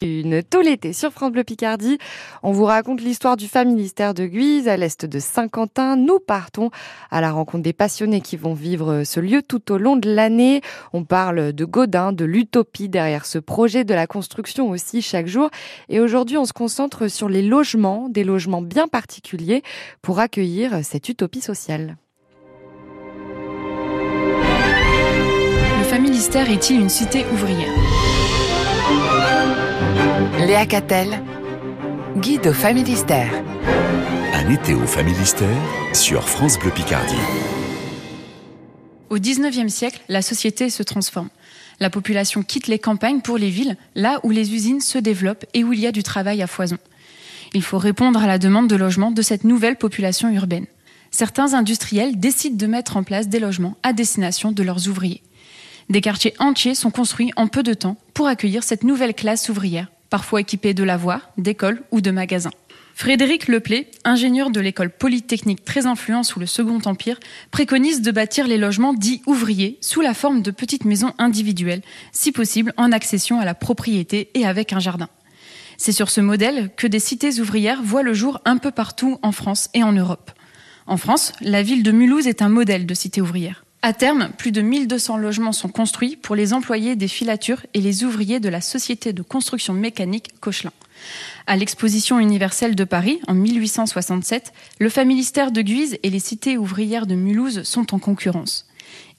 Une tout l'été sur France Picardie. On vous raconte l'histoire du familistère de Guise à l'est de Saint-Quentin. Nous partons à la rencontre des passionnés qui vont vivre ce lieu tout au long de l'année. On parle de Godin, de l'utopie derrière ce projet, de la construction aussi chaque jour. Et aujourd'hui, on se concentre sur les logements, des logements bien particuliers pour accueillir cette utopie sociale. Le familistère est-il une cité ouvrière? Léa Catel, guide au Familistère. Un été au Familistère sur France Bleu Picardie. Au XIXe siècle, la société se transforme. La population quitte les campagnes pour les villes, là où les usines se développent et où il y a du travail à foison. Il faut répondre à la demande de logement de cette nouvelle population urbaine. Certains industriels décident de mettre en place des logements à destination de leurs ouvriers. Des quartiers entiers sont construits en peu de temps pour accueillir cette nouvelle classe ouvrière parfois équipés de lavoirs, d'écoles ou de magasins. Frédéric Leplay, ingénieur de l'école polytechnique très influent sous le Second Empire, préconise de bâtir les logements dits ouvriers sous la forme de petites maisons individuelles, si possible en accession à la propriété et avec un jardin. C'est sur ce modèle que des cités ouvrières voient le jour un peu partout en France et en Europe. En France, la ville de Mulhouse est un modèle de cité ouvrière. À terme, plus de 1200 logements sont construits pour les employés des filatures et les ouvriers de la société de construction mécanique Cochelin. À l'exposition universelle de Paris, en 1867, le familistère de Guise et les cités ouvrières de Mulhouse sont en concurrence.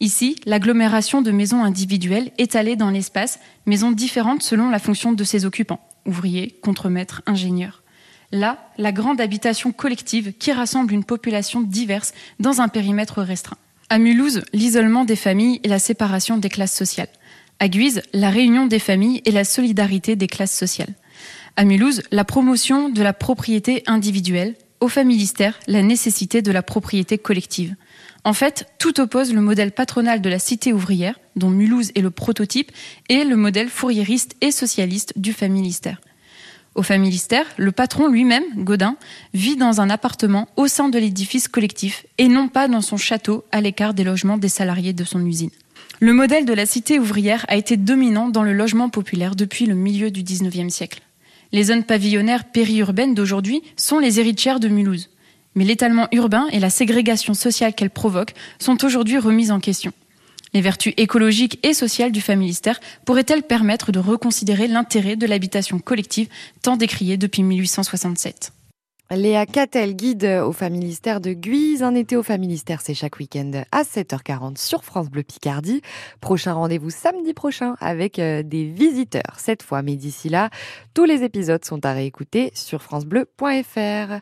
Ici, l'agglomération de maisons individuelles étalées dans l'espace, maisons différentes selon la fonction de ses occupants, ouvriers, contremaîtres, ingénieurs. Là, la grande habitation collective qui rassemble une population diverse dans un périmètre restreint. À Mulhouse, l'isolement des familles et la séparation des classes sociales. À Guise, la réunion des familles et la solidarité des classes sociales. À Mulhouse, la promotion de la propriété individuelle. Au familistère, la nécessité de la propriété collective. En fait, tout oppose le modèle patronal de la cité ouvrière, dont Mulhouse est le prototype, et le modèle fourriériste et socialiste du familistère. Au familistère, le patron lui-même, Godin, vit dans un appartement au sein de l'édifice collectif et non pas dans son château à l'écart des logements des salariés de son usine. Le modèle de la cité ouvrière a été dominant dans le logement populaire depuis le milieu du XIXe siècle. Les zones pavillonnaires périurbaines d'aujourd'hui sont les héritières de Mulhouse. Mais l'étalement urbain et la ségrégation sociale qu'elles provoquent sont aujourd'hui remises en question. Les vertus écologiques et sociales du familistère pourraient-elles permettre de reconsidérer l'intérêt de l'habitation collective tant décriée depuis 1867 Léa Catel, guide au familistère de Guise. Un été au familistère, c'est chaque week-end à 7h40 sur France Bleu Picardie. Prochain rendez-vous samedi prochain avec euh, des visiteurs cette fois. Mais d'ici là, tous les épisodes sont à réécouter sur francebleu.fr.